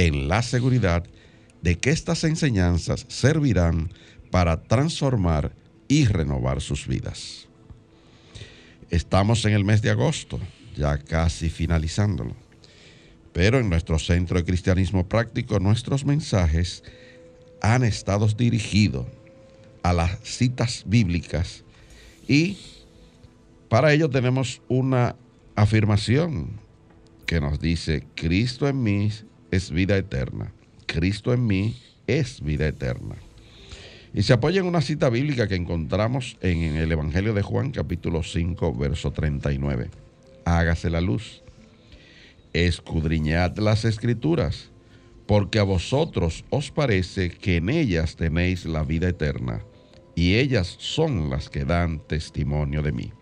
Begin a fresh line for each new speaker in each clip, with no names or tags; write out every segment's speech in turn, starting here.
en la seguridad de que estas enseñanzas servirán para transformar y renovar sus vidas. Estamos en el mes de agosto, ya casi finalizándolo, pero en nuestro centro de cristianismo práctico nuestros mensajes han estado dirigidos a las citas bíblicas y para ello tenemos una afirmación que nos dice, Cristo en mí es vida eterna. Cristo en mí es vida eterna. Y se apoya en una cita bíblica que encontramos en el Evangelio de Juan capítulo 5, verso 39. Hágase la luz. Escudriñad las escrituras, porque a vosotros os parece que en ellas tenéis la vida eterna, y ellas son las que dan testimonio de mí.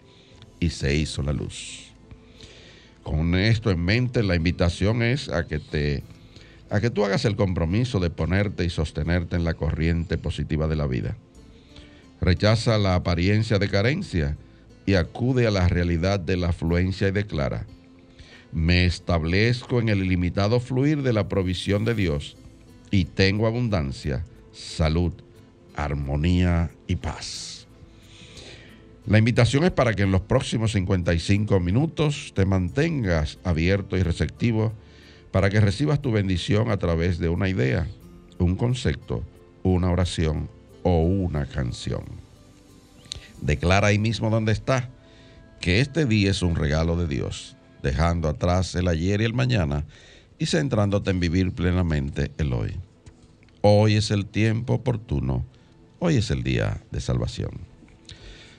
Y se hizo la luz. Con esto en mente, la invitación es a que te a que tú hagas el compromiso de ponerte y sostenerte en la corriente positiva de la vida. Rechaza la apariencia de carencia y acude a la realidad de la afluencia y declara, me establezco en el ilimitado fluir de la provisión de Dios y tengo abundancia, salud, armonía y paz. La invitación es para que en los próximos 55 minutos te mantengas abierto y receptivo para que recibas tu bendición a través de una idea, un concepto, una oración o una canción. Declara ahí mismo donde está que este día es un regalo de Dios, dejando atrás el ayer y el mañana y centrándote en vivir plenamente el hoy. Hoy es el tiempo oportuno, hoy es el día de salvación.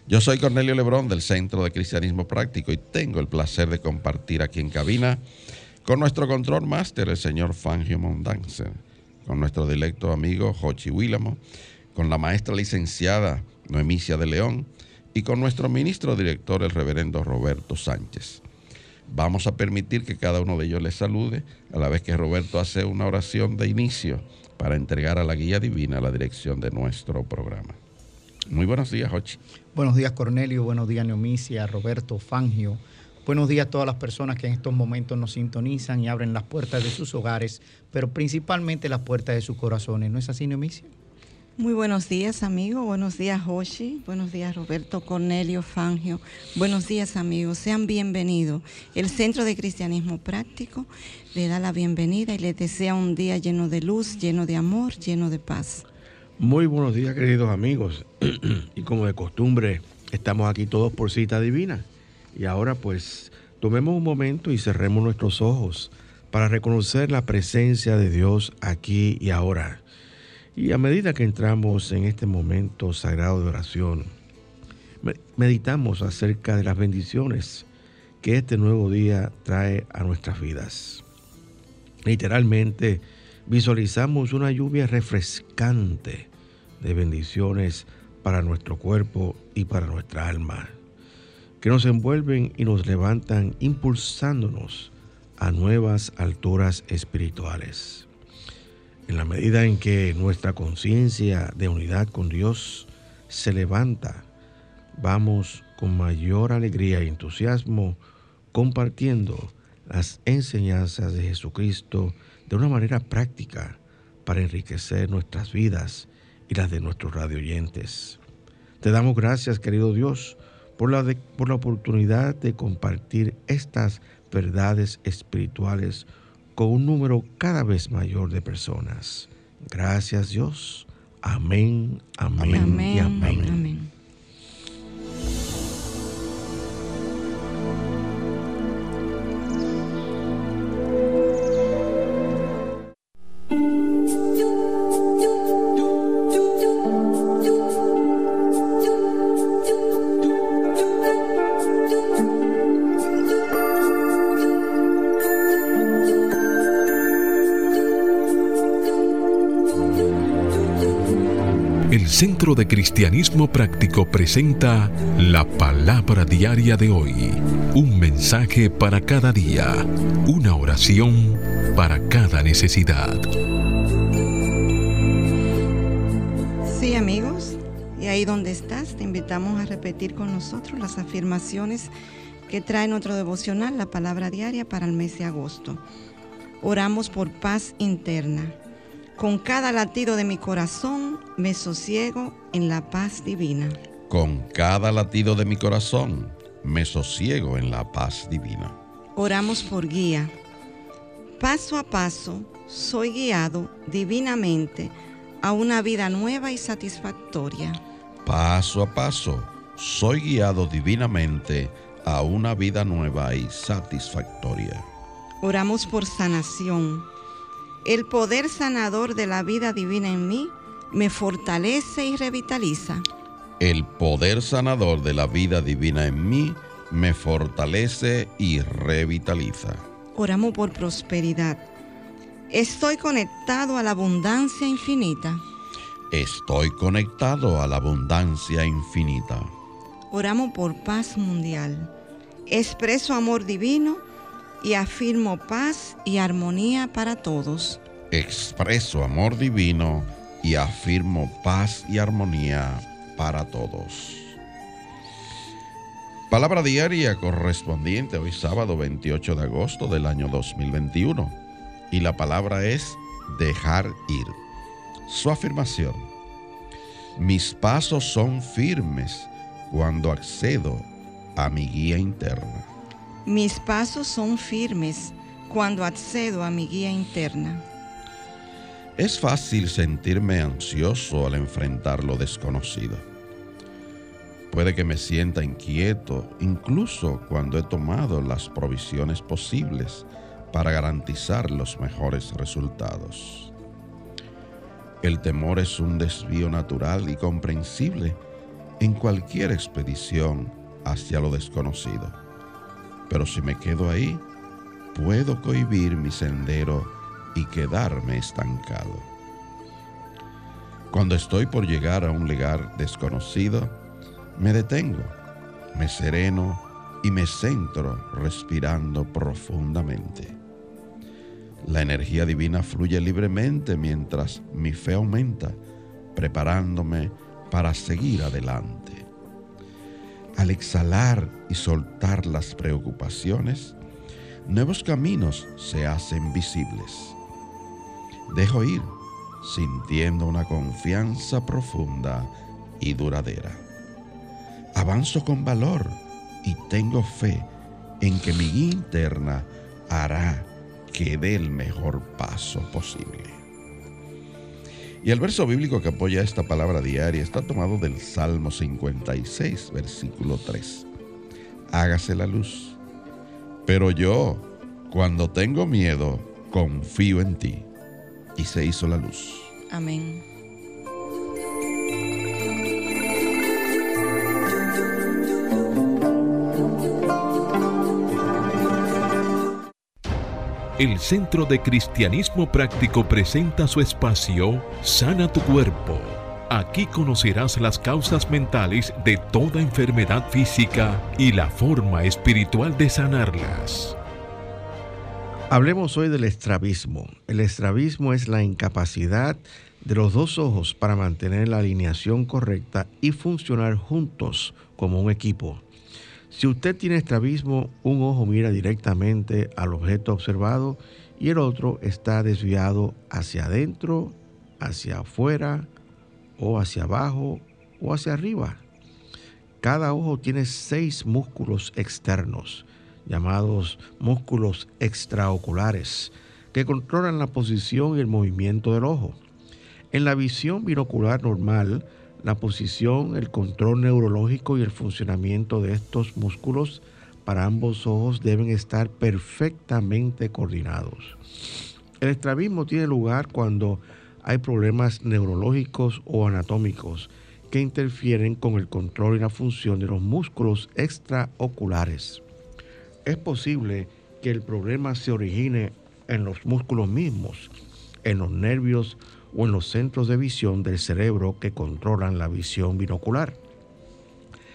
Yo soy Cornelio Lebrón del Centro de Cristianismo Práctico y tengo el placer de compartir aquí en cabina con nuestro control máster, el señor Fangio Mondance, con nuestro directo amigo Jochi Willamo, con la maestra licenciada Noemicia de León y con nuestro ministro director, el reverendo Roberto Sánchez. Vamos a permitir que cada uno de ellos les salude a la vez que Roberto hace una oración de inicio para entregar a la guía divina la dirección de nuestro programa. Muy buenos días, Jochi.
Buenos días, Cornelio. Buenos días, Neomicia, Roberto, Fangio. Buenos días a todas las personas que en estos momentos nos sintonizan y abren las puertas de sus hogares, pero principalmente las puertas de sus corazones. ¿No es así, Neomicia?
Muy buenos días, amigo. Buenos días, Hoshi. Buenos días, Roberto Cornelio Fangio. Buenos días, amigos. Sean bienvenidos. El Centro de Cristianismo Práctico le da la bienvenida y les desea un día lleno de luz, lleno de amor, lleno de paz.
Muy buenos días, queridos amigos. y como de costumbre, estamos aquí todos por cita divina. Y ahora pues tomemos un momento y cerremos nuestros ojos para reconocer la presencia de Dios aquí y ahora. Y a medida que entramos en este momento sagrado de oración, meditamos acerca de las bendiciones que este nuevo día trae a nuestras vidas. Literalmente visualizamos una lluvia refrescante de bendiciones para nuestro cuerpo y para nuestra alma que nos envuelven y nos levantan impulsándonos a nuevas alturas espirituales. En la medida en que nuestra conciencia de unidad con Dios se levanta, vamos con mayor alegría y entusiasmo compartiendo las enseñanzas de Jesucristo de una manera práctica para enriquecer nuestras vidas y las de nuestros radioyentes. Te damos gracias, querido Dios, por la, por la oportunidad de compartir estas verdades espirituales con un número cada vez mayor de personas. Gracias Dios. Amén, amén, amén y amén. amén.
Centro de Cristianismo Práctico presenta la palabra diaria de hoy. Un mensaje para cada día. Una oración para cada necesidad.
Sí, amigos. Y ahí donde estás, te invitamos a repetir con nosotros las afirmaciones que trae nuestro devocional, la palabra diaria para el mes de agosto. Oramos por paz interna con cada latido de mi corazón me sosiego en la paz divina.
Con cada latido de mi corazón me sosiego en la paz divina.
Oramos por guía. Paso a paso soy guiado divinamente a una vida nueva y satisfactoria.
Paso a paso soy guiado divinamente a una vida nueva y satisfactoria.
Oramos por sanación el poder sanador de la vida divina en mí me fortalece y revitaliza.
El poder sanador de la vida divina en mí me fortalece y revitaliza.
Oramos por prosperidad. Estoy conectado a la abundancia infinita.
Estoy conectado a la abundancia infinita.
Oramos por paz mundial. Expreso amor divino y afirmo paz y armonía para todos.
Expreso amor divino y afirmo paz y armonía para todos. Palabra diaria correspondiente hoy sábado 28 de agosto del año 2021. Y la palabra es dejar ir. Su afirmación. Mis pasos son firmes cuando accedo a mi guía interna.
Mis pasos son firmes cuando accedo a mi guía interna.
Es fácil sentirme ansioso al enfrentar lo desconocido. Puede que me sienta inquieto incluso cuando he tomado las provisiones posibles para garantizar los mejores resultados. El temor es un desvío natural y comprensible en cualquier expedición hacia lo desconocido. Pero si me quedo ahí, puedo cohibir mi sendero y quedarme estancado. Cuando estoy por llegar a un lugar desconocido, me detengo, me sereno y me centro respirando profundamente. La energía divina fluye libremente mientras mi fe aumenta, preparándome para seguir adelante. Al exhalar y soltar las preocupaciones, nuevos caminos se hacen visibles. Dejo ir, sintiendo una confianza profunda y duradera. Avanzo con valor y tengo fe en que mi guía interna hará que dé el mejor paso posible. Y el verso bíblico que apoya esta palabra diaria está tomado del Salmo 56, versículo 3. Hágase la luz. Pero yo, cuando tengo miedo, confío en ti. Y se hizo la luz.
Amén.
El Centro de Cristianismo Práctico presenta su espacio Sana tu Cuerpo. Aquí conocerás las causas mentales de toda enfermedad física y la forma espiritual de sanarlas.
Hablemos hoy del estrabismo. El estrabismo es la incapacidad de los dos ojos para mantener la alineación correcta y funcionar juntos como un equipo. Si usted tiene estrabismo, un ojo mira directamente al objeto observado y el otro está desviado hacia adentro, hacia afuera o hacia abajo o hacia arriba. Cada ojo tiene seis músculos externos, llamados músculos extraoculares, que controlan la posición y el movimiento del ojo. En la visión binocular normal, la posición, el control neurológico y el funcionamiento de estos músculos para ambos ojos deben estar perfectamente coordinados. El estrabismo tiene lugar cuando hay problemas neurológicos o anatómicos que interfieren con el control y la función de los músculos extraoculares. Es posible que el problema se origine en los músculos mismos, en los nervios o en los centros de visión del cerebro que controlan la visión binocular.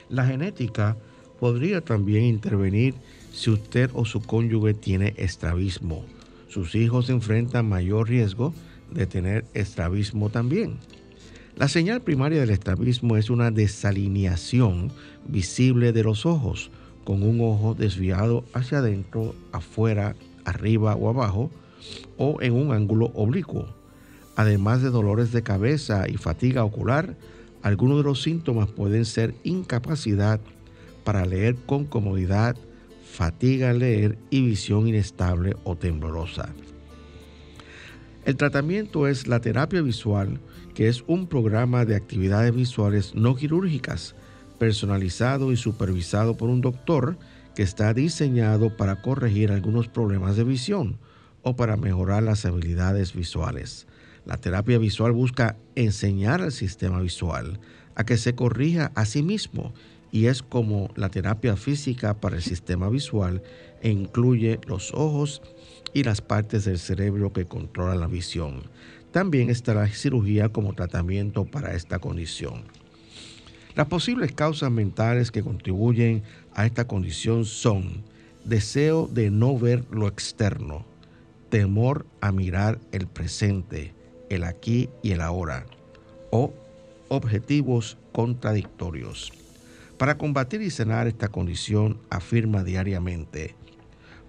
La genética podría también intervenir si usted o su cónyuge tiene estrabismo. Sus hijos enfrentan mayor riesgo de tener estrabismo también. La señal primaria del estrabismo es una desalineación visible de los ojos, con un ojo desviado hacia adentro, afuera, arriba o abajo, o en un ángulo oblicuo. Además de dolores de cabeza y fatiga ocular, algunos de los síntomas pueden ser incapacidad para leer con comodidad, fatiga al leer y visión inestable o temblorosa. El tratamiento es la terapia visual, que es un programa de actividades visuales no quirúrgicas, personalizado y supervisado por un doctor que está diseñado para corregir algunos problemas de visión o para mejorar las habilidades visuales. La terapia visual busca enseñar al sistema visual a que se corrija a sí mismo y es como la terapia física para el sistema visual e incluye los ojos y las partes del cerebro que controlan la visión. También está la cirugía como tratamiento para esta condición. Las posibles causas mentales que contribuyen a esta condición son deseo de no ver lo externo, temor a mirar el presente, el aquí y el ahora, o objetivos contradictorios. Para combatir y sanar esta condición, afirma diariamente,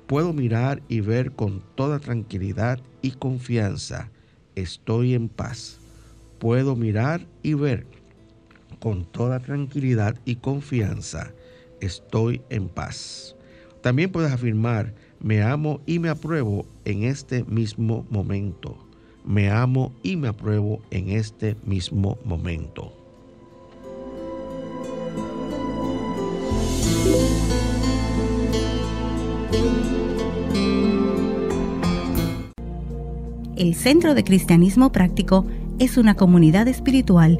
puedo mirar y ver con toda tranquilidad y confianza, estoy en paz. Puedo mirar y ver con toda tranquilidad y confianza, estoy en paz. También puedes afirmar, me amo y me apruebo en este mismo momento me amo y me apruebo en este mismo momento.
El Centro de Cristianismo Práctico es una comunidad espiritual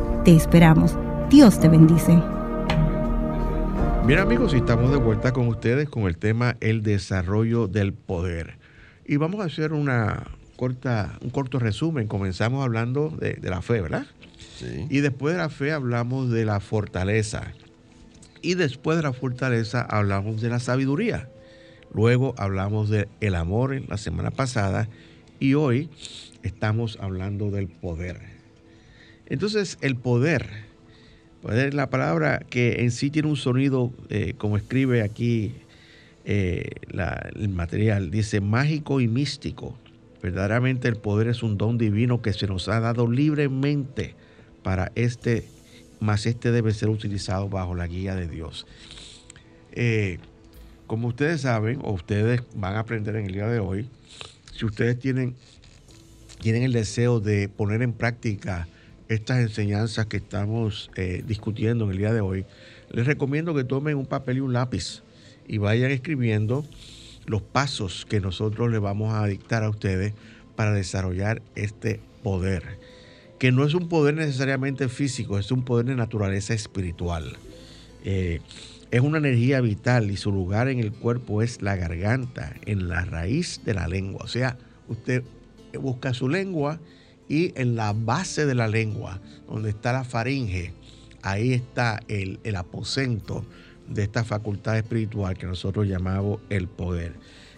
Te esperamos. Dios te bendice.
Bien amigos, estamos de vuelta con ustedes con el tema el desarrollo del poder. Y vamos a hacer una corta, un corto resumen. Comenzamos hablando de, la fe, ¿verdad? Sí. Y después de la fe hablamos de la fortaleza. Y después de la fortaleza hablamos de la sabiduría. Luego hablamos del el amor en la semana pasada. Y hoy estamos hablando del poder. Entonces, el poder, poder es la palabra que en sí tiene un sonido, eh, como escribe aquí eh, el material, dice mágico y místico. Verdaderamente el poder es un don divino que se nos ha dado libremente para este, más este debe ser utilizado bajo la guía de Dios. Eh, como ustedes saben, o ustedes van a aprender en el día de hoy, si ustedes tienen, tienen el deseo de poner en práctica estas enseñanzas que estamos eh, discutiendo en el día de hoy, les recomiendo que tomen un papel y un lápiz y vayan escribiendo los pasos que nosotros le vamos a dictar a ustedes para desarrollar este poder, que no es un poder necesariamente físico, es un poder de naturaleza espiritual. Eh, es una energía vital y su lugar en el cuerpo es la garganta, en la raíz de la lengua. O sea, usted busca su lengua y en la base de la lengua, donde está la faringe, ahí está el, el aposento de esta facultad espiritual que nosotros llamamos el poder.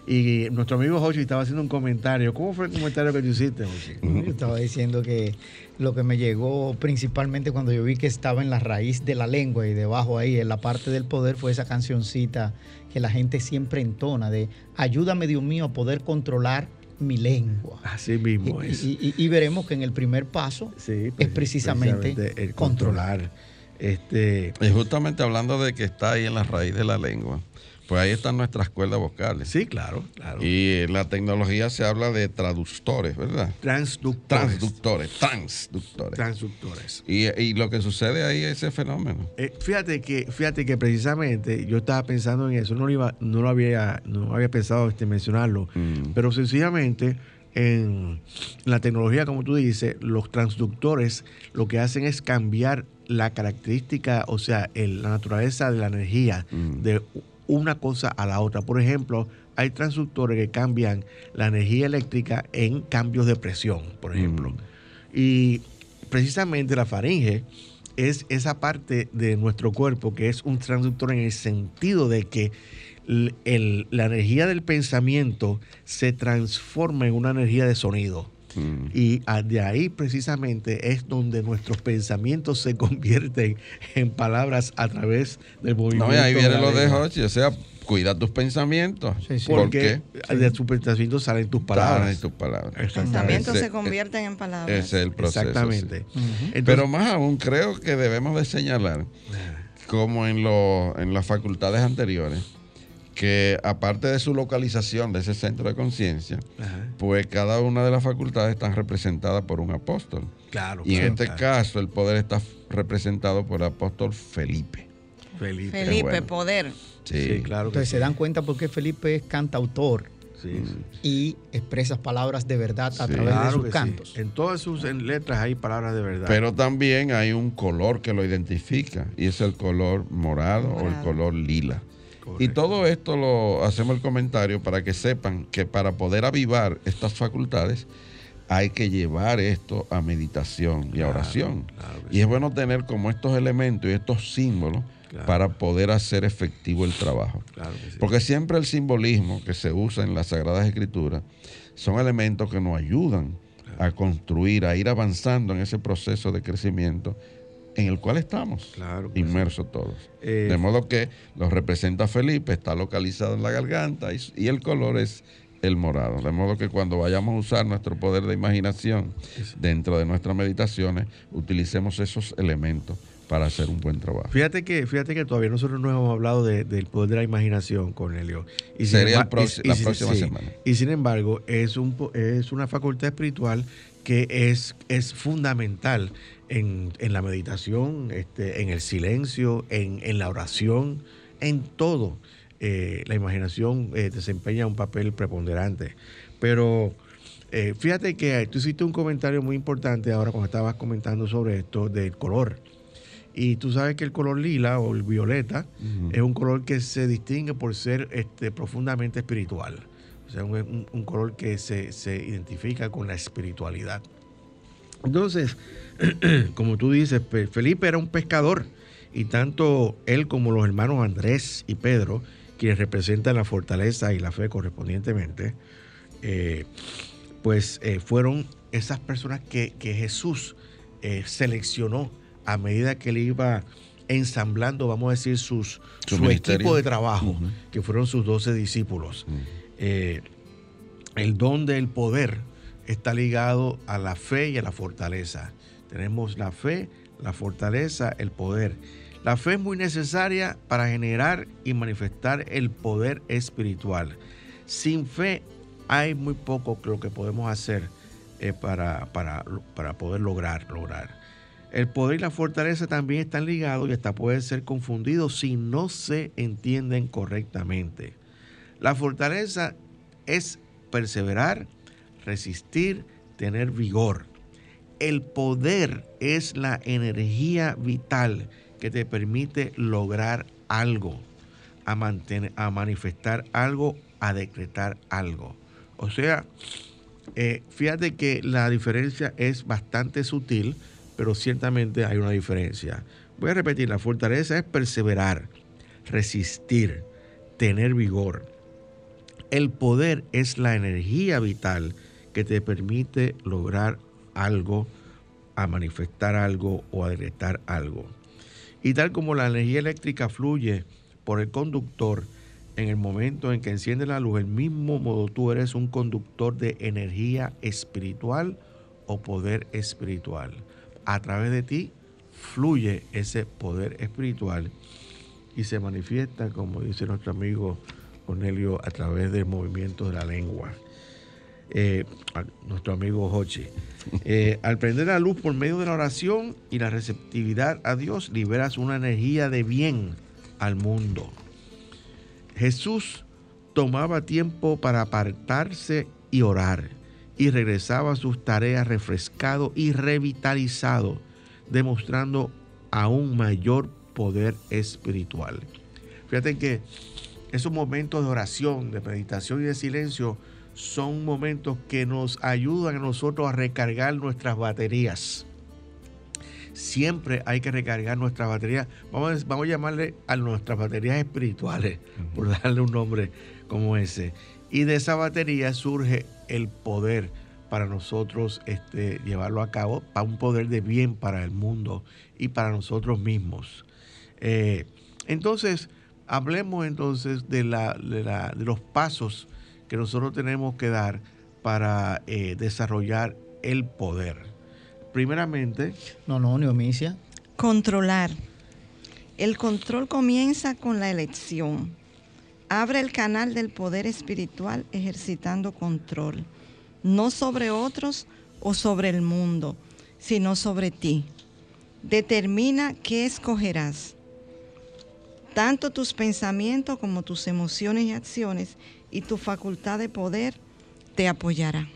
Y nuestro amigo Jochi estaba haciendo un comentario. ¿Cómo fue el comentario que tú hiciste, Jochi?
Yo estaba diciendo que lo que me llegó principalmente cuando yo vi que estaba en la raíz de la lengua y debajo ahí, en la parte del poder, fue esa cancioncita que la gente siempre entona de ayúdame Dios mío a poder controlar mi lengua.
Así mismo
Y,
es.
y- y- y veremos que en el primer paso
Sí,
es precisamente,
el
controlar.
controlar. Este,
Y justamente hablando de que está ahí en la raíz de la lengua, pues ahí están nuestras cuerdas vocales.
sí, claro, claro.
Y la tecnología se habla de traductores, ¿verdad?
transductores.
Transductores, transductores.
Transductores.
Y, y lo que sucede ahí es ese fenómeno.
Eh, fíjate que, fíjate que precisamente yo estaba pensando en eso, no lo iba, no lo había, no había pensado este, mencionarlo,
Mm.
pero sencillamente en la tecnología, como tú dices, los transductores lo que hacen es cambiar la característica, o sea, el- la naturaleza de la energía
Mm.
de una cosa a la otra. Por ejemplo, hay transductores que cambian la energía eléctrica en cambios de presión, por ejemplo.
Mm.
Y precisamente la faringe es esa parte de nuestro cuerpo que es un transductor en el sentido de que el- la energía del pensamiento se transforma en una energía de sonido.
Mm.
Y de ahí precisamente es donde nuestros pensamientos se convierten en palabras a través del movimiento.
No, y ahí viene lo de. Hochi, o sea, cuida tus pensamientos.
Sí, sí.
¿Por
Porque
qué?
de tus pensamientos salen tus
Palabras y tus palabras.
Los pensamientos se convierten en palabras.
Ese es el proceso.
Exactamente.
sí.
Ujú.
Entonces-
Pero más aún, creo que debemos de señalar, como en, lo- en las facultades anteriores, que aparte de su localización de ese centro de conciencia, pues cada una de las facultades están representadas por un apóstol.
Claro.
Y en este
claro.
caso el poder está representado por el apóstol Felipe.
Felipe.
Felipe,
bueno.
poder.
Sí,
Sí, claro.
Entonces
sí.
se dan cuenta por qué Felipe es cantautor
Sí, sí.
y expresa palabras de verdad a
Sí.
través de sus cantos.
En todas sus en letras hay palabras de verdad.
Pero también hay un color que lo identifica y es el color morado, o el color lila. Y todo esto lo hacemos el comentario para que sepan que para poder avivar estas facultades hay que llevar esto a meditación y a oración.
claro
y
sí.
es bueno tener como estos elementos y estos símbolos
Claro.
para poder hacer efectivo el trabajo.
Sí.
Porque siempre el simbolismo que se usa en las Sagradas Escrituras son elementos que nos ayudan a construir, a ir avanzando en ese proceso de crecimiento en el cual estamos
Claro sí.
inmersos todos.
Eh,
de modo que lo representa Felipe, está localizado en la garganta y, y el color es el morado. De modo que cuando vayamos a usar nuestro poder de imaginación dentro de nuestras meditaciones, utilicemos esos elementos para hacer un buen trabajo.
Fíjate que, fíjate que todavía nosotros no hemos hablado de- del poder de la imaginación, Cornelio. Y
Sería el
y-
la próxima
sí.
semana.
Y sin embargo, es, un, es una facultad espiritual que es, es fundamental en, en la meditación, este, en el silencio, en, en la oración, en todo. Eh, la imaginación eh, desempeña un papel preponderante. Pero eh, fíjate que tú hiciste un comentario muy importante ahora cuando estabas comentando sobre esto del color. Y tú sabes que el color lila o el violeta es un color que se distingue por ser este, profundamente espiritual. O sea, un, un- un color que se, se identifica con la espiritualidad. Entonces, como tú dices, Pe- Felipe era un pescador y tanto él como los hermanos Andrés y Pedro, quienes representan la fortaleza y la fe correspondientemente, eh, pues eh, fueron esas personas que, que Jesús eh, seleccionó a medida que él iba ensamblando, vamos a decir, sus,
Su
equipo de trabajo, que fueron sus doce discípulos. El don del poder está ligado a la fe y a la fortaleza. Tenemos la fe, la fortaleza, el poder. La fe es muy necesaria para generar y manifestar el poder espiritual. Sin fe hay muy poco lo que podemos hacer eh, para, para, para poder lograr, lograr. El poder y la fortaleza también están ligados y hasta pueden ser confundidos si no se entienden correctamente. La fortaleza es perseverar, resistir, tener vigor. El poder es la energía vital que te permite lograr algo, a, mantener, a manifestar algo, a decretar algo. O sea, eh, fíjate que la diferencia es bastante sutil, pero ciertamente hay una diferencia. Voy a repetir, la fortaleza es perseverar, resistir, tener vigor. El poder es la energía vital que te permite lograr algo, a manifestar algo o a decretar algo. Y tal como la energía eléctrica fluye por el conductor, en el momento en que enciende la luz, el mismo modo tú eres un conductor de energía espiritual o poder espiritual. A través de ti fluye ese poder espiritual y se manifiesta, como dice nuestro amigo Cornelio, a través del movimiento de la lengua. Eh, nuestro amigo Hochi. Eh, al prender la luz por medio de la oración y la receptividad a Dios, liberas una energía de bien al mundo. Jesús tomaba tiempo para apartarse y orar y regresaba a sus tareas refrescado y revitalizado, demostrando aún mayor poder espiritual. Fíjate que esos momentos de oración, de meditación y de silencio son momentos que nos ayudan a nosotros a recargar nuestras baterías. Siempre hay que recargar nuestras baterías. Vamos, vamos a llamarle a nuestras baterías espirituales, por darle un nombre como ese. Y de esa batería surge el poder para nosotros este, llevarlo a cabo, para un poder de bien para el mundo y para nosotros mismos. Eh, entonces, hablemos entonces de, la, de, los pasos que nosotros tenemos que dar para eh, desarrollar el poder. Primeramente...
No, no, neomicia.
Controlar. El control comienza con la elección. Abre el canal del poder espiritual ejercitando control, no sobre otros o sobre el mundo, sino sobre ti. Determina qué escogerás tanto tus pensamientos como tus emociones y acciones y tu facultad de poder te apoyará.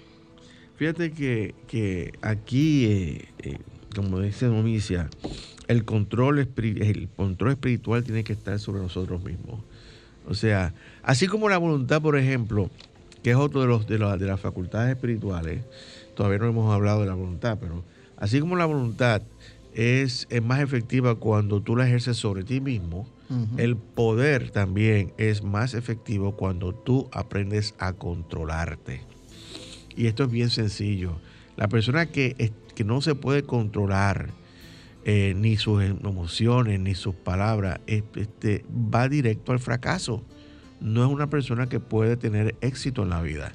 Fíjate que, aquí, eh, eh, como dice Nomicia, el control, el control espiritual tiene que estar sobre nosotros mismos. O sea, así como la voluntad, por ejemplo, que es otro de, los, de las facultades espirituales, todavía no hemos hablado de la voluntad, pero así como la voluntad es, es más efectiva cuando tú la ejerces sobre ti mismo, el poder también es más efectivo cuando tú aprendes a controlarte. Y esto es bien sencillo. La persona que, que no se puede controlar eh, ni sus emociones ni sus palabras este, va directo al fracaso. No es una persona que puede tener éxito en la vida.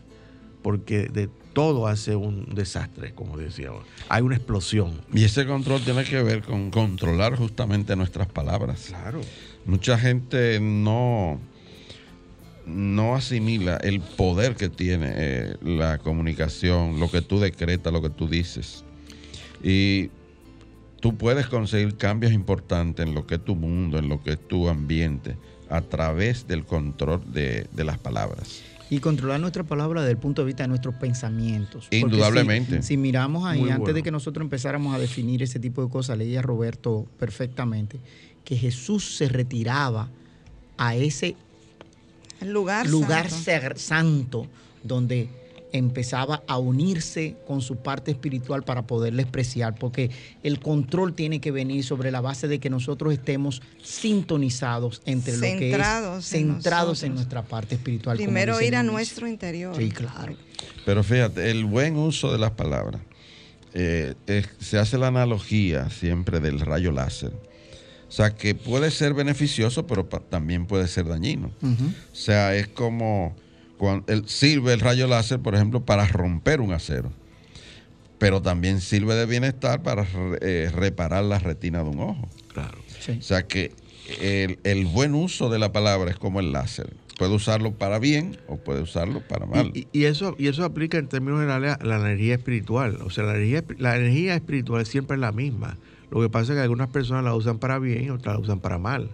Porque de todo hace un desastre, como decíamos. Hay una explosión.
Y ese control tiene que ver con controlar justamente nuestras palabras.
Claro.
Mucha gente no, no asimila el poder que tiene eh, la comunicación, lo que tú decretas, lo que tú dices. Y tú puedes conseguir cambios importantes en lo que es tu mundo, en lo que es tu ambiente, a través del control de, las palabras.
Y controlar nuestra palabra desde el punto de vista de nuestros pensamientos.
Indudablemente.
Si, miramos ahí, antes de que nosotros empezáramos a definir ese tipo de cosas, leía Roberto perfectamente, que Jesús se retiraba a ese
lugar,
lugar santo. donde empezaba a unirse con su parte espiritual para poderle expresar, porque el control tiene que venir sobre la base de que nosotros estemos sintonizados entre lo que es centrados en, nuestra parte espiritual.
Primero ir a nuestro interior.
Sí, claro.
Pero fíjate, el buen uso de las palabras, eh, se hace la analogía siempre del rayo láser o sea, que puede ser beneficioso, pero también puede ser dañino. O sea, es como cuando sirve el rayo láser, por ejemplo, para romper un acero. Pero también sirve de bienestar para eh, reparar la retina de un ojo.
Claro.
O sea que el, buen uso de la palabra es como el láser. Puede usarlo para bien o puede usarlo para mal.
Y, eso, y eso aplica en términos generales a la energía espiritual. O sea, la energía, la energía espiritual siempre es la misma. Lo que pasa es que algunas personas la usan para bien y otras la usan para mal.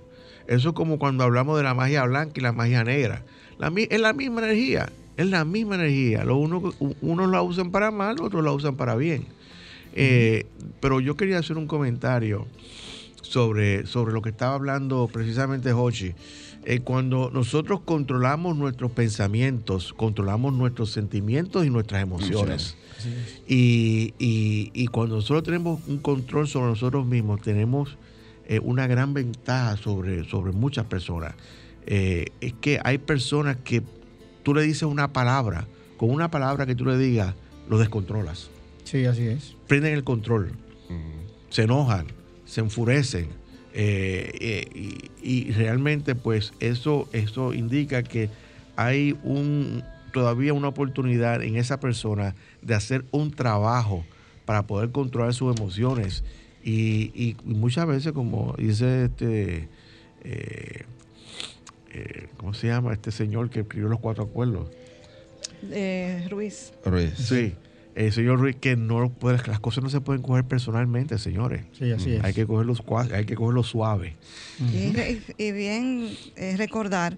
Eso es como cuando hablamos de la magia blanca y la magia negra. es la misma energía, es la misma energía. Uno, unos la usan para mal, otros la usan para bien. Eh, pero yo quería hacer un comentario sobre, sobre lo que estaba hablando precisamente Hochi. Eh, cuando nosotros controlamos nuestros pensamientos, controlamos nuestros sentimientos y nuestras emociones. Y, y- y cuando nosotros tenemos un control sobre nosotros mismos, tenemos eh, una gran ventaja sobre, sobre muchas personas. Eh, es que hay personas que tú le dices una palabra, con una palabra que tú le digas, lo descontrolas.
Sí, así es.
Prenden el control, se enojan, se enfurecen. Eh, eh, y, y realmente pues eso, eso indica que hay un, todavía una oportunidad en esa persona de hacer un trabajo para poder controlar sus emociones. Y, y muchas veces, como dice este, eh, eh, ¿cómo se llama? Este señor que escribió los cuatro acuerdos.
Eh, Ruiz.
Ruiz.
Sí, el señor Ruiz, que no puede, las cosas no se pueden coger personalmente, señores.
Sí, así es.
Hay que cogerlo, hay que cogerlo suave.
Y, re- y bien eh, recordar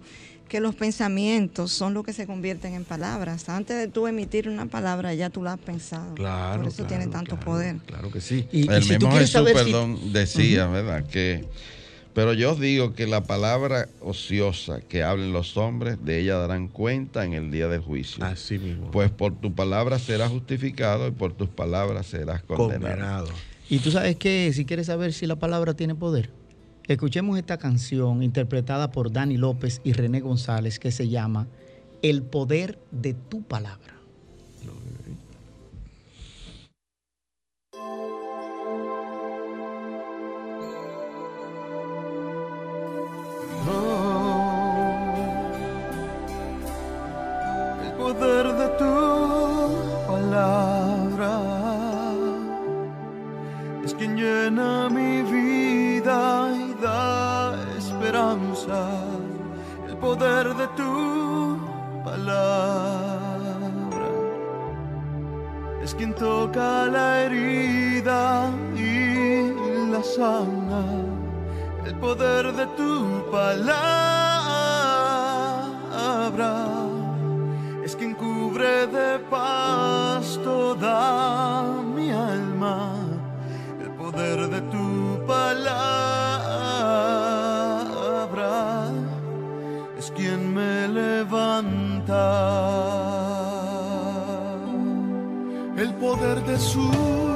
que los pensamientos son lo que se convierten en palabras. Antes de tú emitir una palabra, ya tú la has pensado.
Claro.
Por eso
claro,
tiene tanto
claro,
poder.
Claro que sí.
Y, y
El
si tú
mismo
quieres
Jesús,
saber si-
perdón, decía, ¿verdad? Que, pero yo os digo que la palabra ociosa que hablen los hombres, de ella darán cuenta en el día del juicio.
Así mismo.
Pues por tu palabra serás justificado y por tus palabras serás condenado.
condenado.
Y tú sabes que si quieres saber si la palabra tiene poder, escuchemos esta canción interpretada por Dani López y René González que se llama El poder de tu palabra.
Poder de tu palabra es quien llena mi vida y da esperanza. El poder de tu palabra es quien toca la herida y la sana. El poder de tu palabra de paz toda mi alma. El poder de tu palabra es quien me levanta. El poder de su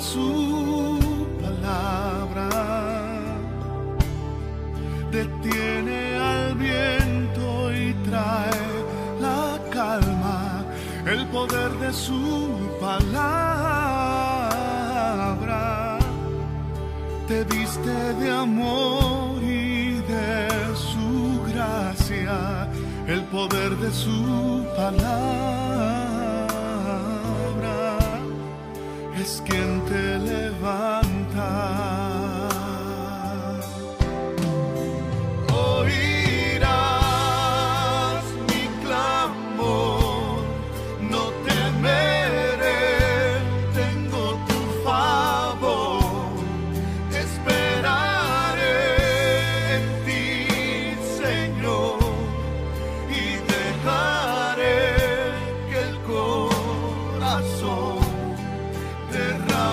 su palabra detiene al viento y trae la calma. El poder de su palabra te viste de amor y de su gracia, el poder de su palabra es quien te levanta.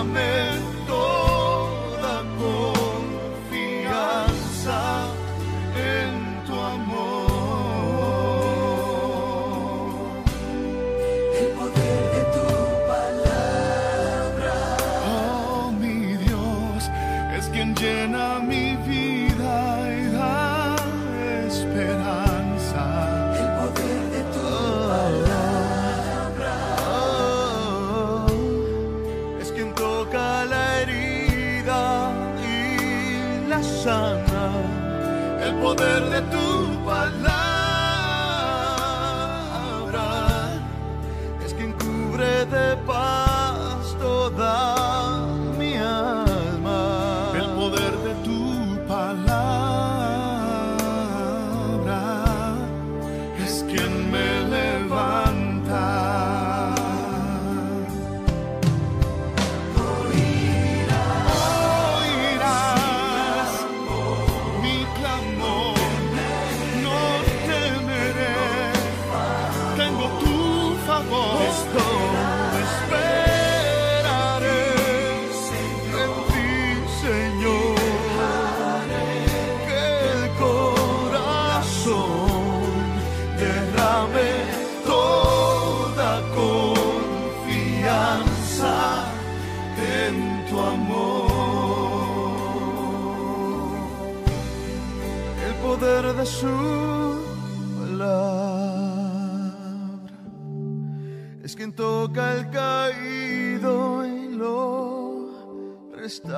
Corazón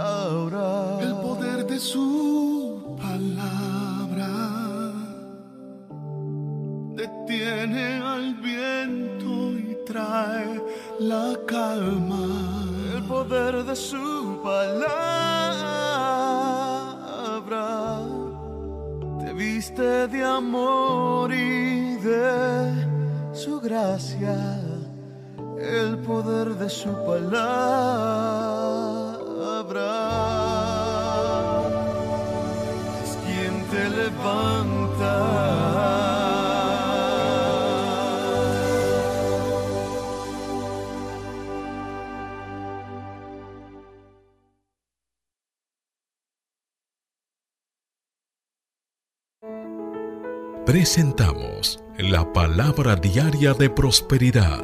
El
poder de su palabra detiene al viento y trae la calma.
El poder de su palabra te viste de amor y de su gracia. El poder de su palabra
Presentamos la palabra diaria de prosperidad,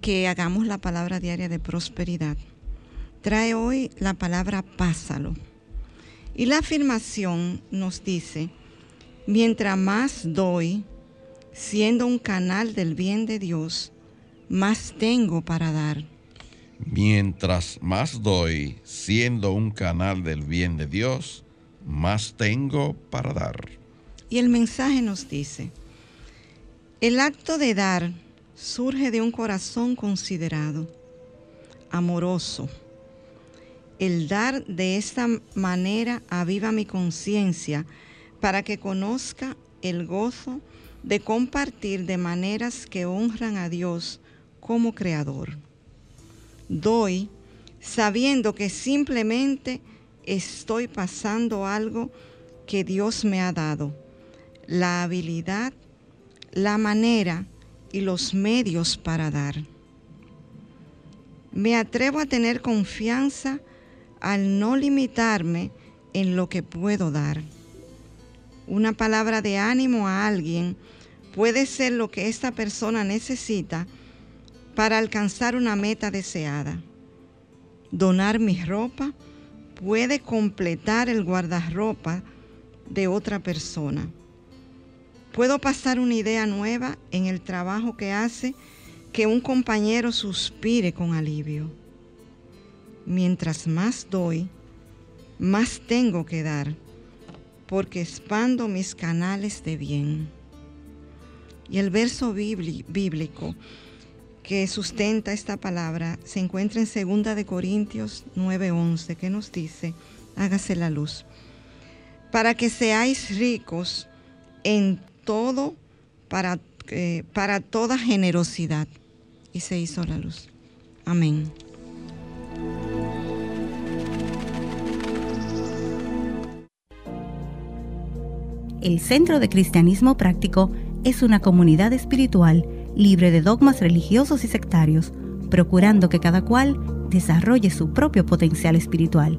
que hagamos la palabra diaria de prosperidad. Trae hoy la palabra pásalo. Y la afirmación nos dice, mientras más doy, siendo un canal del bien de Dios, más tengo para dar.
Mientras más doy, siendo un canal del bien de Dios, más tengo para dar.
Y el mensaje nos dice, el acto de dar surge de un corazón considerado, amoroso. El dar de esta manera aviva mi conciencia para que conozca el gozo de compartir de maneras que honran a Dios como creador. Doy sabiendo que simplemente estoy pasando algo que Dios me ha dado, la habilidad, la manera y los medios para dar. Me atrevo a tener confianza al no limitarme en lo que puedo dar. Una palabra de ánimo a alguien puede ser lo que esta persona necesita para alcanzar una meta deseada. Donar mi ropa puede completar el guardarropa de otra persona. Puedo pasar una idea nueva en el trabajo que hace que un compañero suspire con alivio. Mientras más doy, más tengo que dar, porque expando mis canales de bien. Y el verso bíbli- bíblico que sustenta esta palabra se encuentra en 2 de Corintios 9:11, que nos dice, hágase la luz, para que seáis ricos en todo para, eh, para toda generosidad. Y se hizo la luz. Amén.
El Centro de Cristianismo Práctico es una comunidad espiritual libre de dogmas religiosos y sectarios, procurando que cada cual desarrolle su propio potencial espiritual.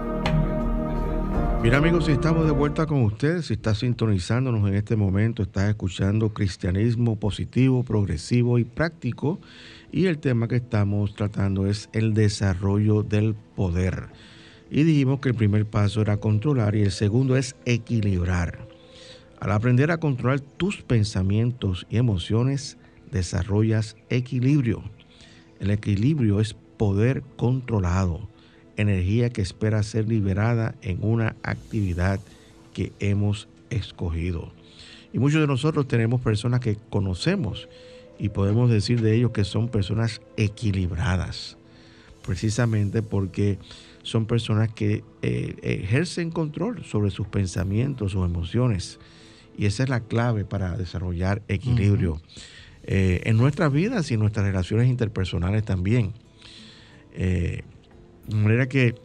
Mira amigos, estamos de vuelta con ustedes, si estás sintonizándonos en este momento, estás escuchando cristianismo positivo, progresivo y práctico. Y el tema que estamos tratando es el desarrollo del poder. Y dijimos que el primer paso era controlar y el segundo es equilibrar. Al aprender a controlar tus pensamientos y emociones, desarrollas equilibrio. El equilibrio es poder controlado, energía que espera ser liberada en una actividad que hemos escogido. Y muchos de nosotros tenemos personas que conocemos y podemos decir de ellos que son personas equilibradas. precisamente porque son personas que eh, ejercen control sobre sus pensamientos, sus emociones. Y esa es la clave para desarrollar equilibrio eh, en nuestras vidas y en nuestras relaciones interpersonales también. Eh, de manera que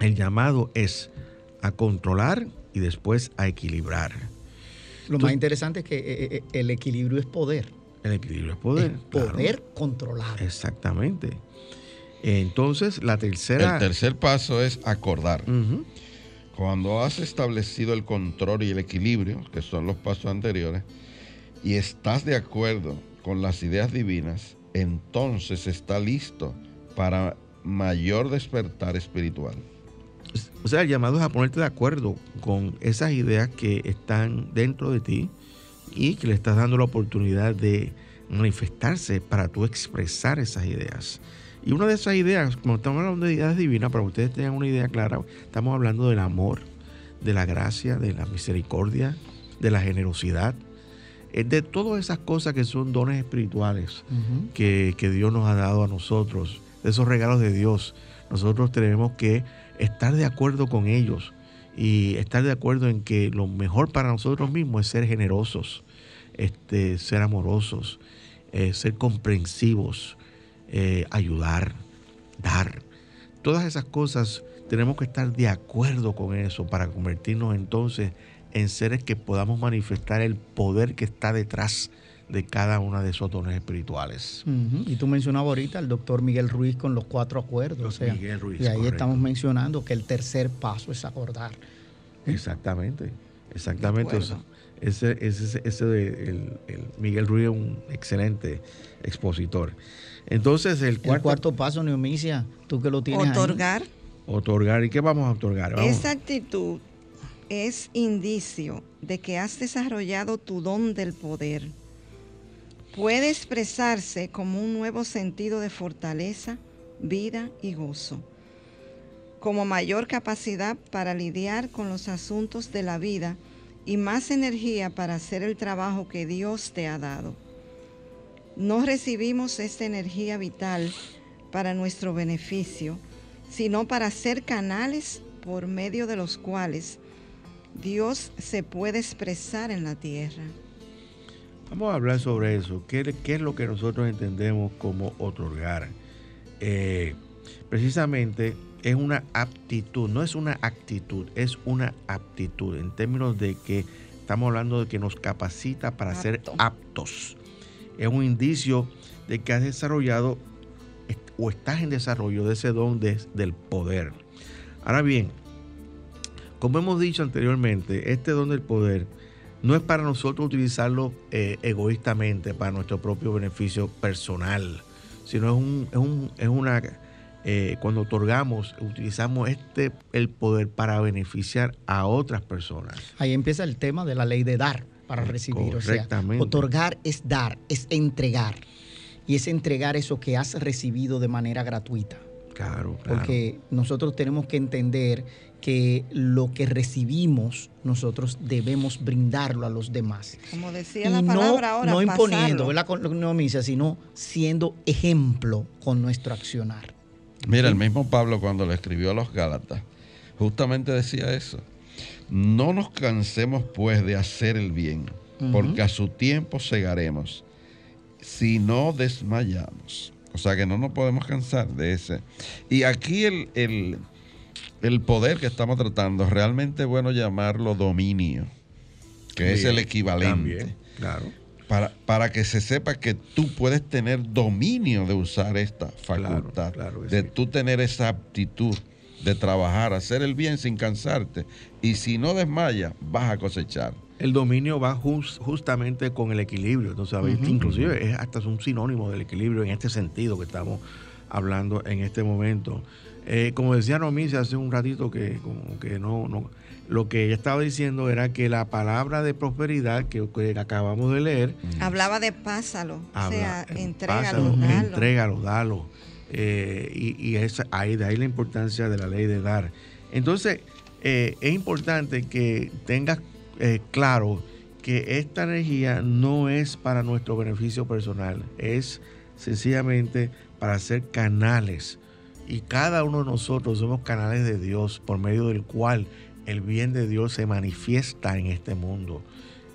el llamado es a controlar y después a equilibrar.
Lo más interesante es que eh, eh, el equilibrio es poder.
El equilibrio es poder.
Es poder controlar.
Exactamente. Entonces, la tercera.
El tercer paso es acordar. Cuando has establecido el control y el equilibrio, que son los pasos anteriores, y estás de acuerdo con las ideas divinas, entonces está listo para mayor despertar espiritual.
O sea, el llamado es a ponerte de acuerdo con esas ideas que están dentro de ti y que le estás dando la oportunidad de manifestarse para tú expresar esas ideas. Y una de esas ideas, como estamos hablando de ideas divinas, para que ustedes tengan una idea clara, estamos hablando del amor, de la gracia, de la misericordia, de la generosidad, eh, de todas esas cosas que son dones espirituales que, que Dios nos ha dado a nosotros, de esos regalos de Dios. Nosotros tenemos que estar de acuerdo con ellos y estar de acuerdo en que lo mejor para nosotros mismos es ser generosos, este, ser amorosos, eh, ser comprensivos, eh, ayudar, dar. Todas esas cosas tenemos que estar de acuerdo con eso para convertirnos entonces en seres que podamos manifestar el poder que está detrás de cada una de esos dones espirituales.
Y tú mencionabas ahorita al doctor Miguel Ruiz con los cuatro acuerdos. o sea,
Miguel Ruiz,
y ahí
correcto.
estamos mencionando que el tercer paso es acordar.
Exactamente, exactamente.
De
o sea,
acuerdo.
ese, ese, ese de- el, el Miguel Ruiz es un excelente expositor. Entonces, el
El
cuarto,
cuarto paso, Neomicia, tú que lo tienes ahí.
Otorgar.
otorgar. ¿Y qué vamos a otorgar? Vamos-
Esa actitud es indicio de que has desarrollado tu don del poder. Puede expresarse como un nuevo sentido de fortaleza, vida y gozo, como mayor capacidad para lidiar con los asuntos de la vida y más energía para hacer el trabajo que Dios te ha dado. No recibimos esta energía vital para nuestro beneficio, sino para ser canales por medio de los cuales Dios se puede expresar en la tierra.
Vamos a hablar sobre eso. ¿Qué, qué es lo que nosotros entendemos como otorgar? Eh, precisamente es una aptitud, no es una actitud, es una aptitud en términos de que estamos hablando de que nos capacita para ser
Apto.
aptos. Es un indicio de que has desarrollado o estás en desarrollo de ese don de- del poder. Ahora bien, como hemos dicho anteriormente, este don del poder no es para nosotros utilizarlo eh, egoístamente para nuestro propio beneficio personal, sino es, un, es, un- es una... eh, cuando otorgamos, utilizamos este el poder para beneficiar a otras personas.
Ahí empieza el tema de la ley de dar para recibir. O sea, otorgar es dar, es entregar. Y es entregar eso que has recibido de manera gratuita.
Claro, claro.
Porque nosotros tenemos que entender que lo que recibimos, nosotros debemos brindarlo a los demás.
Como decía
Y
la
no,
palabra ahora,
no imponiendo,
pasarlo.
¿verdad? No sino siendo ejemplo con nuestro accionar.
Mira, el mismo Pablo cuando le escribió a los Gálatas, justamente decía eso. No nos cansemos pues de hacer el bien, porque a su tiempo segaremos, si no desmayamos. O sea que no nos podemos cansar de ese. Y aquí el, el- el poder que estamos tratando, realmente es bueno llamarlo dominio, que es el equivalente
También, claro.
para, para que se sepa que tú puedes tener dominio de usar esta facultad,
claro
de
sí.
tú tener esa aptitud de trabajar, hacer el bien sin cansarte. Y si no desmayas, vas a cosechar.
El dominio va jus- justamente con el equilibrio. Entonces, a veces, inclusive es hasta un sinónimo del equilibrio en este sentido que estamos hablando en este momento. Eh, como decía Nomi hace un ratito que como que no, no, lo que ella estaba diciendo era que la palabra de prosperidad que, que acabamos de leer,
Hablaba de pásalo, o sea, entrégalo,
pásalo,
dalo.
entrégalo, dalo. Eh, y y es ahí, de ahí la importancia de la ley de dar. Entonces, eh, es importante que tengas eh, claro que esta energía no es para nuestro beneficio personal, es sencillamente para ser canales y cada uno de nosotros somos canales de Dios por medio del cual el bien de Dios se manifiesta en este mundo.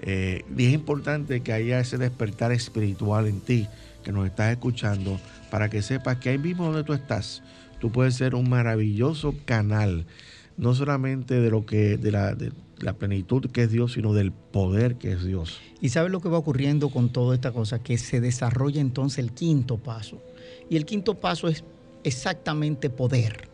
Eh, y es importante que haya ese despertar espiritual en ti, que nos estás escuchando, para que sepas que ahí mismo donde tú estás, tú puedes ser un maravilloso canal, no solamente de lo que, de la, de la plenitud que es Dios, sino del poder que es Dios.
Y sabes lo que va ocurriendo con toda esta cosa, que se desarrolla entonces el quinto paso. Y el quinto paso es exactamente poder.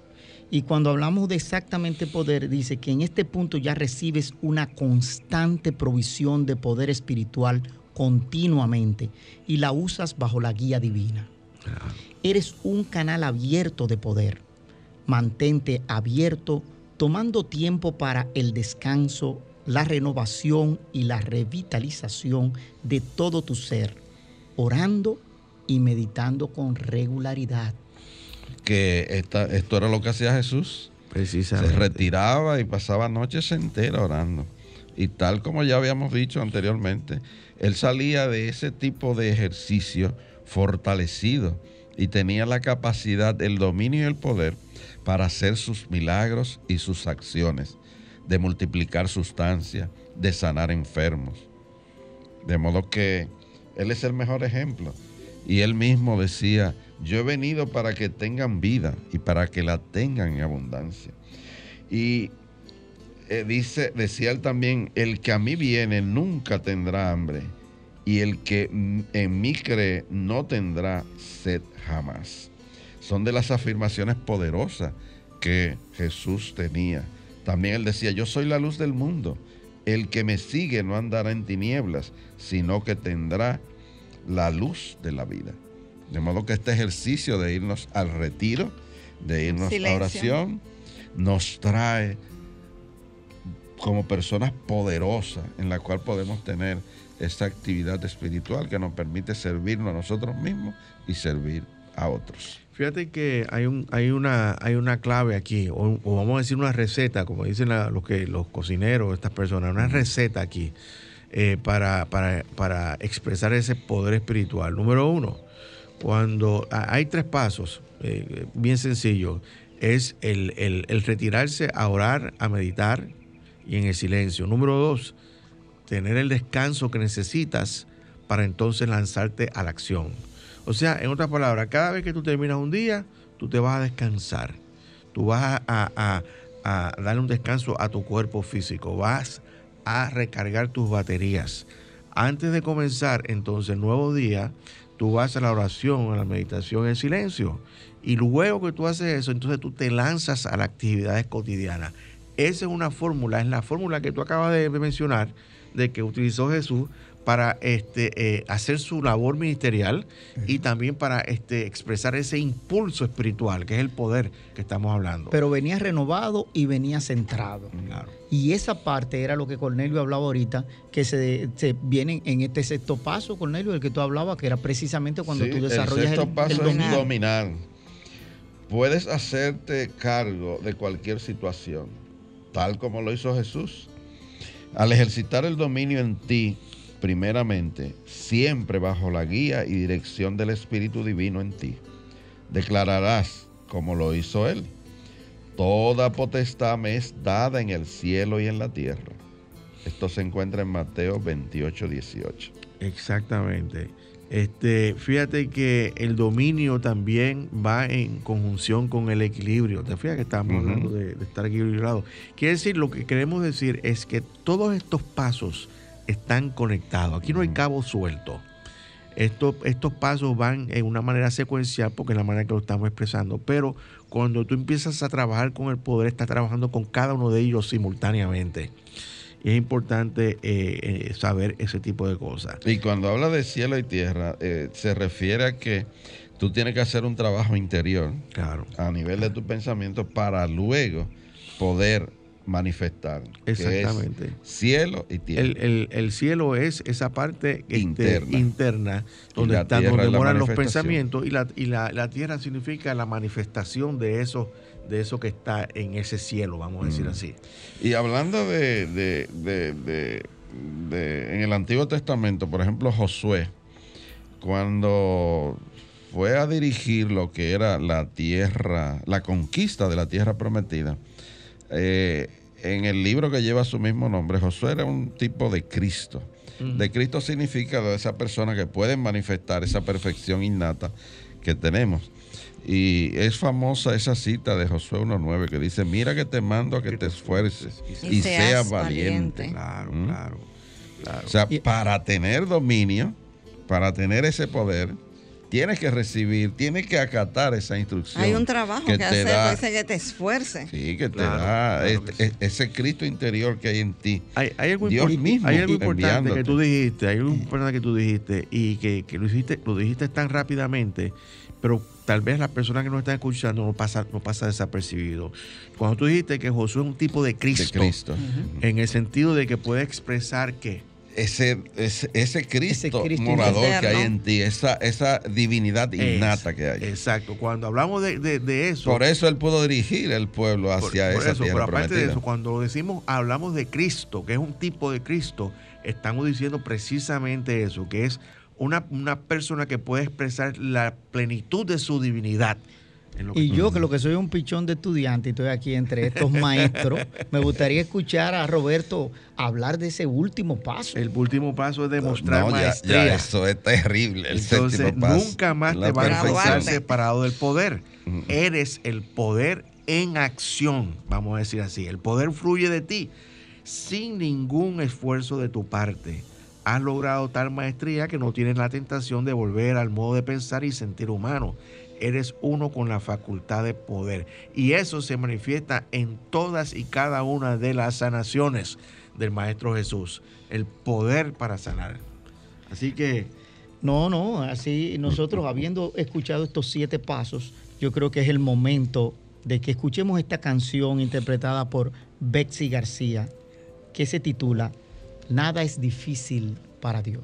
Y cuando hablamos de exactamente poder, dice que en este punto ya recibes una constante provisión de poder espiritual continuamente y la usas bajo la guía divina. Eres un canal abierto de poder. Mantente abierto, tomando tiempo para el descanso, la renovación y la revitalización de todo tu ser, orando y meditando con regularidad.
Que esta- esto era lo que hacía Jesús. Se
Precisamente.
retiraba y pasaba noches enteras orando. Y tal como ya habíamos dicho anteriormente, él salía de ese tipo de ejercicio fortalecido y tenía la capacidad, el dominio y el poder para hacer sus milagros y sus acciones, de multiplicar sustancias, de sanar enfermos. De modo que él es el mejor ejemplo. Y él mismo decía, yo he venido para que tengan vida y para que la tengan en abundancia. Y eh, dice, decía él también, el que a mí viene nunca tendrá hambre y el que en mí cree no tendrá sed jamás. Son de las afirmaciones poderosas que Jesús tenía. También él decía, yo soy la luz del mundo. El que me sigue no andará en tinieblas, sino que tendrá la luz de la vida. De modo que este ejercicio de irnos al retiro, de irnos
Silencio.
a oración, nos trae como personas poderosas en la cual podemos tener esta actividad espiritual que nos permite servirnos a nosotros mismos y servir a otros.
Fíjate que hay, un, hay, una, hay una clave aquí, o, o vamos a decir una receta, como dicen la- los, que, los cocineros, estas personas, una receta aquí eh, para, para, para expresar ese poder espiritual. Número uno, cuando hay tres pasos, eh, bien sencillos, es el, el- el retirarse a orar, a meditar y en el silencio. Número dos, tener el descanso que necesitas para entonces lanzarte a la acción. O sea, en otras palabras, cada vez que tú terminas un día, tú te vas a descansar. Tú vas a, a- a darle un descanso a tu cuerpo físico. Vas a recargar tus baterías. Antes de comenzar entonces el nuevo día, tú vas a la oración, a la meditación en silencio. Y luego que tú haces eso, entonces tú te lanzas a las actividades cotidianas. Esa es una fórmula, es la fórmula que tú acabas de mencionar, de que utilizó Jesús para este, eh, hacer su labor ministerial y también para este, expresar ese impulso espiritual, que es el poder que estamos hablando.
Pero venía renovado y venía centrado.
Claro.
Y esa parte era lo que Cornelio hablaba ahorita, que se, se viene en este sexto paso, Cornelio, del que tú hablabas, que era precisamente cuando
Sí,
tú desarrollas
el
el,
sexto paso
el
es
dominio.
dominar. Puedes hacerte cargo de cualquier situación, tal como lo hizo Jesús. Al ejercitar el dominio en ti, primeramente, siempre bajo la guía y dirección del Espíritu Divino en ti, declararás, como lo hizo Él, toda potestad me es dada en el cielo y en la tierra. Esto se encuentra en Mateo 28, 18.
Exactamente. Este, fíjate que el dominio también va en conjunción con el equilibrio. Te fijas que estamos hablando de, de estar equilibrado. Quiere decir, lo que queremos decir es que todos estos pasos están conectados. Aquí no hay
Ujú.
cabo suelto. Estos, estos pasos van en una manera secuencial, porque es la manera que lo estamos expresando, pero cuando tú empiezas a trabajar con el poder, estás trabajando con cada uno de ellos simultáneamente. Y es importante eh, eh, saber ese tipo de cosas.
Y cuando habla de cielo y tierra, eh, se refiere a que tú tienes que hacer un trabajo interior
Claro.
a nivel de tu pensamiento para luego poder manifestar. que es
Exactamente.
cielo y tierra.
El, el- el cielo es esa parte este,
Interna.
interna, donde, está- donde moran los pensamientos y, la, y la, la tierra significa la manifestación de eso, de eso que está en ese cielo, vamos a decir
Mm.
así.
Y hablando de- de- de- de- en el Antiguo Testamento, por ejemplo, Josué, cuando fue a dirigir lo que era la tierra, la conquista de la tierra prometida, eh, en el libro que lleva su mismo nombre, Josué era un tipo de Cristo. De Cristo significa de esa persona que puede manifestar esa perfección innata que tenemos. Y es famosa esa cita de Josué 1.9 que dice, mira que te mando a que te esfuerces
Y
y,
seas
seas valiente.
valiente.
Claro,
¿Mm?
claro, claro.
O sea, para tener dominio, para tener ese poder, tienes que recibir, tienes que acatar esa instrucción.
Hay un trabajo que,
te
hacer,
da-
dice que te esfuerces.
Sí, que te
Claro,
da
claro
este-
que sí.
e- ese Cristo interior que hay en ti.
Hay, hay algo,
Dios mismo
hay algo importante
enviándote.
que tú dijiste, hay algo importante que tú dijiste y que, que lo, dijiste, lo dijiste tan rápidamente, pero tal vez las personas que nos están escuchando no pasa, no pasa desapercibido. Cuando tú dijiste que Josué es un tipo de
De
Cristo,
Cristo.
en el sentido de que puede expresar que
Ese, ese, ese Cristo,
Ese Cristo
morador que hay en ti, esa, esa divinidad innata
Es-
que hay.
Exacto, cuando hablamos de, de- de eso,
Por eso él pudo dirigir el pueblo
Por-
hacia
por
esa
eso,
tierra
pero aparte de eso, cuando decimos, hablamos de Cristo, que es un tipo de Cristo, estamos diciendo precisamente eso, que es una, una persona que puede expresar la plenitud de su divinidad. En lo que
Y yo, que lo que soy un pichón de estudiante y estoy aquí entre estos maestros, me gustaría escuchar a Roberto hablar de ese último paso.
El último paso es demostrar
No, ya,
maestría.
ya eso es terrible. El
Entonces,
paso.
nunca más te van a
Graduarte.
separado del poder.
Ujú.
Eres el poder en acción, vamos a decir así. El poder fluye de ti sin ningún esfuerzo de tu parte. Has logrado tal maestría que no tienes la tentación de volver al modo de pensar y sentir humano. Eres uno con la facultad de poder. Y eso se manifiesta en todas y cada una de las sanaciones del Maestro Jesús. El poder para sanar. Así que
No, no, así nosotros habiendo escuchado estos siete pasos, yo creo que es el momento de que escuchemos esta canción interpretada por Betsy García, que se titula Nada es difícil para Dios.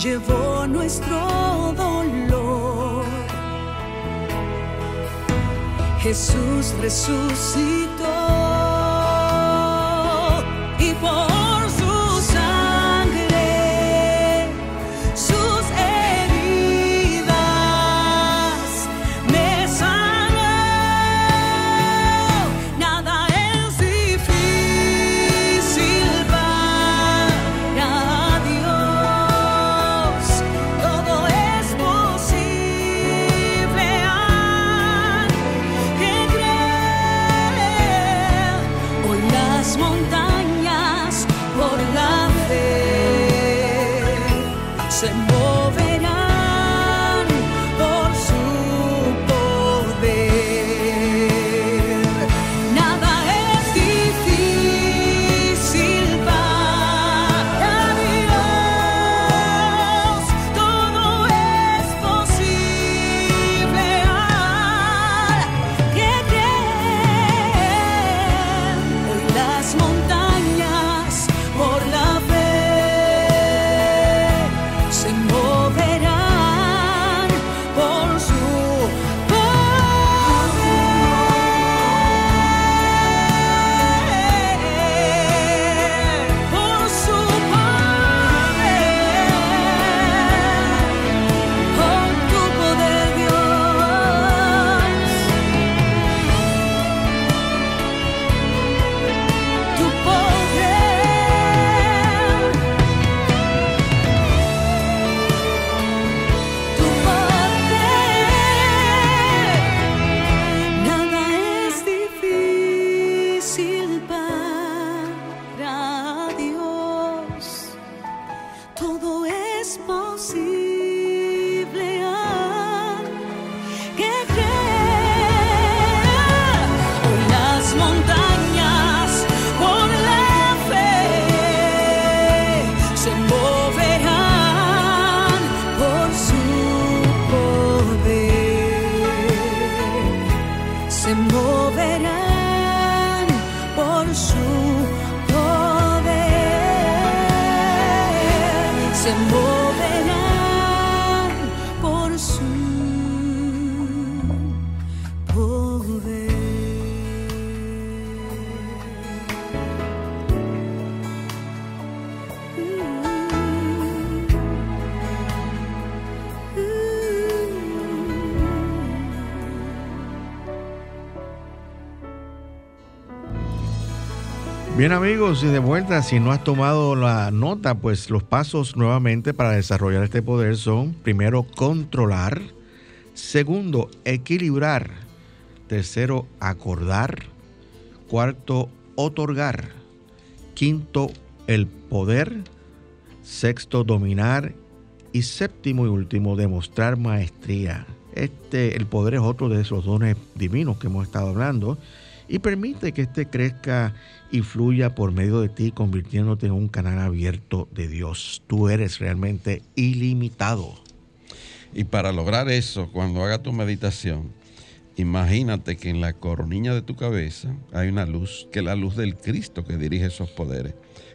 Llevó nuestro dolor. Jesús resucitó
Bien amigos, y de vuelta, si no has tomado la nota, pues los pasos nuevamente para desarrollar este poder son, primero, controlar, segundo, equilibrar, tercero, acordar, cuarto, otorgar, quinto, el poder, sexto, dominar. Y séptimo y último, demostrar maestría. Este, el poder es otro de esos dones divinos que hemos estado hablando y permite que este crezca y fluya por medio de ti, convirtiéndote en un canal abierto de Dios. Tú eres realmente ilimitado.
Y para lograr eso, cuando haga tu meditación, imagínate que en la coronilla de tu cabeza hay una luz, que es la luz del Cristo que dirige esos poderes.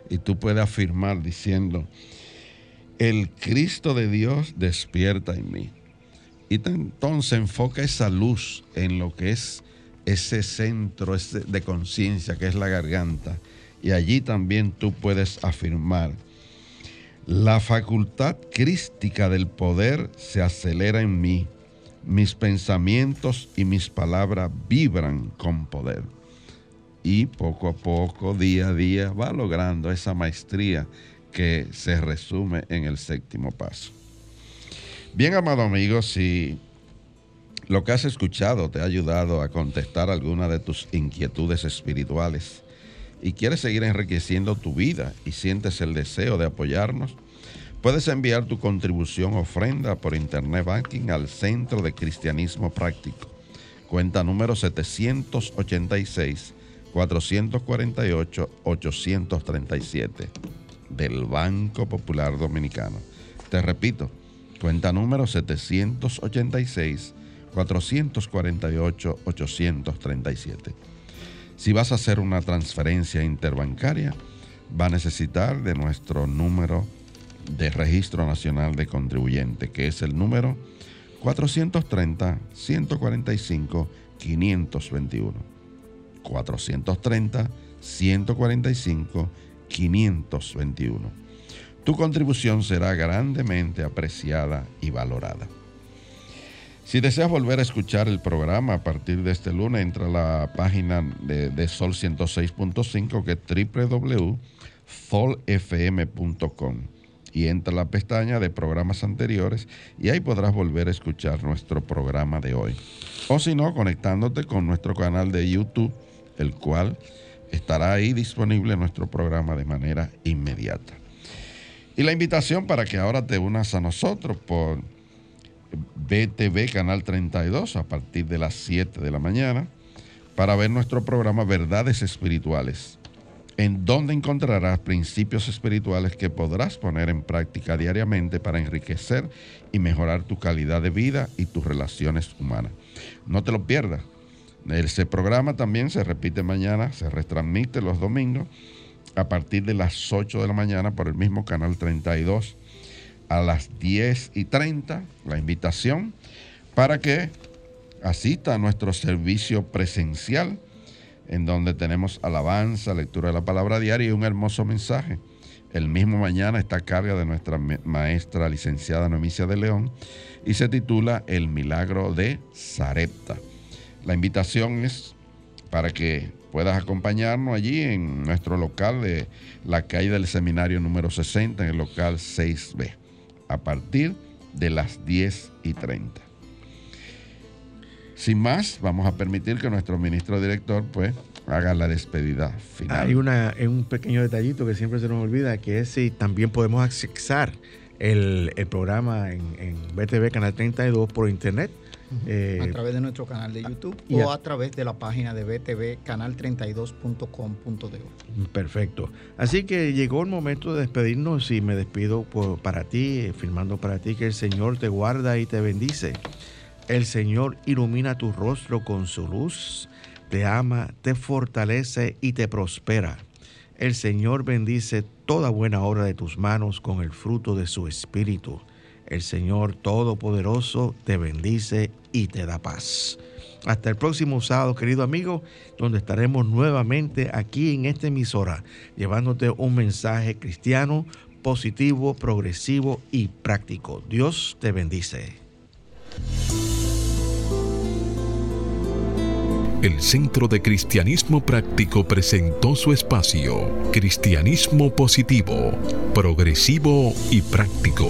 Y tú puedes afirmar diciendo, el Cristo de Dios despierta en mí. Y entonces enfoca esa luz en lo que es ese centro de conciencia que es la garganta. Y allí también tú puedes afirmar, la facultad crística del poder se acelera en mí. Mis pensamientos y mis palabras vibran con poder. Y poco a poco, día a día, va logrando esa maestría que se resume en el séptimo paso. Bien, amado amigo, si lo que has escuchado te ha ayudado a contestar alguna de tus inquietudes espirituales y quieres seguir enriqueciendo tu vida y sientes el deseo de apoyarnos, puedes enviar tu contribución ofrenda por Internet Banking al Centro de Cristianismo Práctico. Cuenta número 786 448 837 del Banco Popular Dominicano. Te repito, cuenta número 786 448 837. Si vas a hacer una transferencia interbancaria, va a necesitar de nuestro número de registro nacional de contribuyente, que es el número 430-145-521. 430-145-521. Tu contribución será grandemente apreciada y valorada. Si deseas volver a escuchar el programa a partir de este lunes, entra a la página de, Sol 106.5 que es www.solfm.com y entra a la pestaña de programas anteriores y ahí podrás volver a escuchar nuestro programa de hoy. O si no, conectándote con nuestro canal de YouTube, el cual estará ahí disponible nuestro programa de manera inmediata. Y la invitación para que ahora te unas a nosotros por BTV Canal 32 a partir de las 7 de la mañana para ver nuestro programa Verdades Espirituales, en donde encontrarás principios espirituales que podrás poner en práctica diariamente para enriquecer y mejorar tu calidad de vida y tus relaciones humanas. No te lo pierdas. Ese programa también se repite mañana, se retransmite los domingos a partir de las 8 de la mañana por el mismo canal 32 a las 10 y 30 la invitación para que asista a nuestro servicio presencial en donde tenemos alabanza, lectura de la palabra diaria y un hermoso mensaje. El mismo mañana está a carga de nuestra maestra licenciada Nomicia de León y se titula El milagro de Sarepta. La invitación es para que puedas acompañarnos allí en nuestro local de la calle del seminario número 60, en el local 6B, a partir de las 10 y 30. Sin más, vamos a permitir que nuestro ministro director pues haga la despedida final.
Hay una, un pequeño detallito que siempre se nos olvida, que es si también podemos accesar el, el programa en, en BTV Canal 32 por internet. Eh,
a través de nuestro canal de YouTube o
a-
a través de la página de btvcanal32.com.de.
Perfecto. Así que llegó el momento de despedirnos y me despido por- para ti, eh, firmando para ti que el Señor te guarda y te bendice. El Señor ilumina tu rostro con su luz, te ama, te fortalece y te prospera. El Señor bendice toda buena obra de tus manos con el fruto de su espíritu. El Señor Todopoderoso te bendice y te da paz. Hasta el próximo sábado, querido amigo, donde estaremos nuevamente aquí en esta emisora, llevándote un mensaje cristiano, positivo, progresivo y práctico. Dios te bendice.
El Centro de Cristianismo Práctico presentó su espacio, Cristianismo Positivo, Progresivo y Práctico,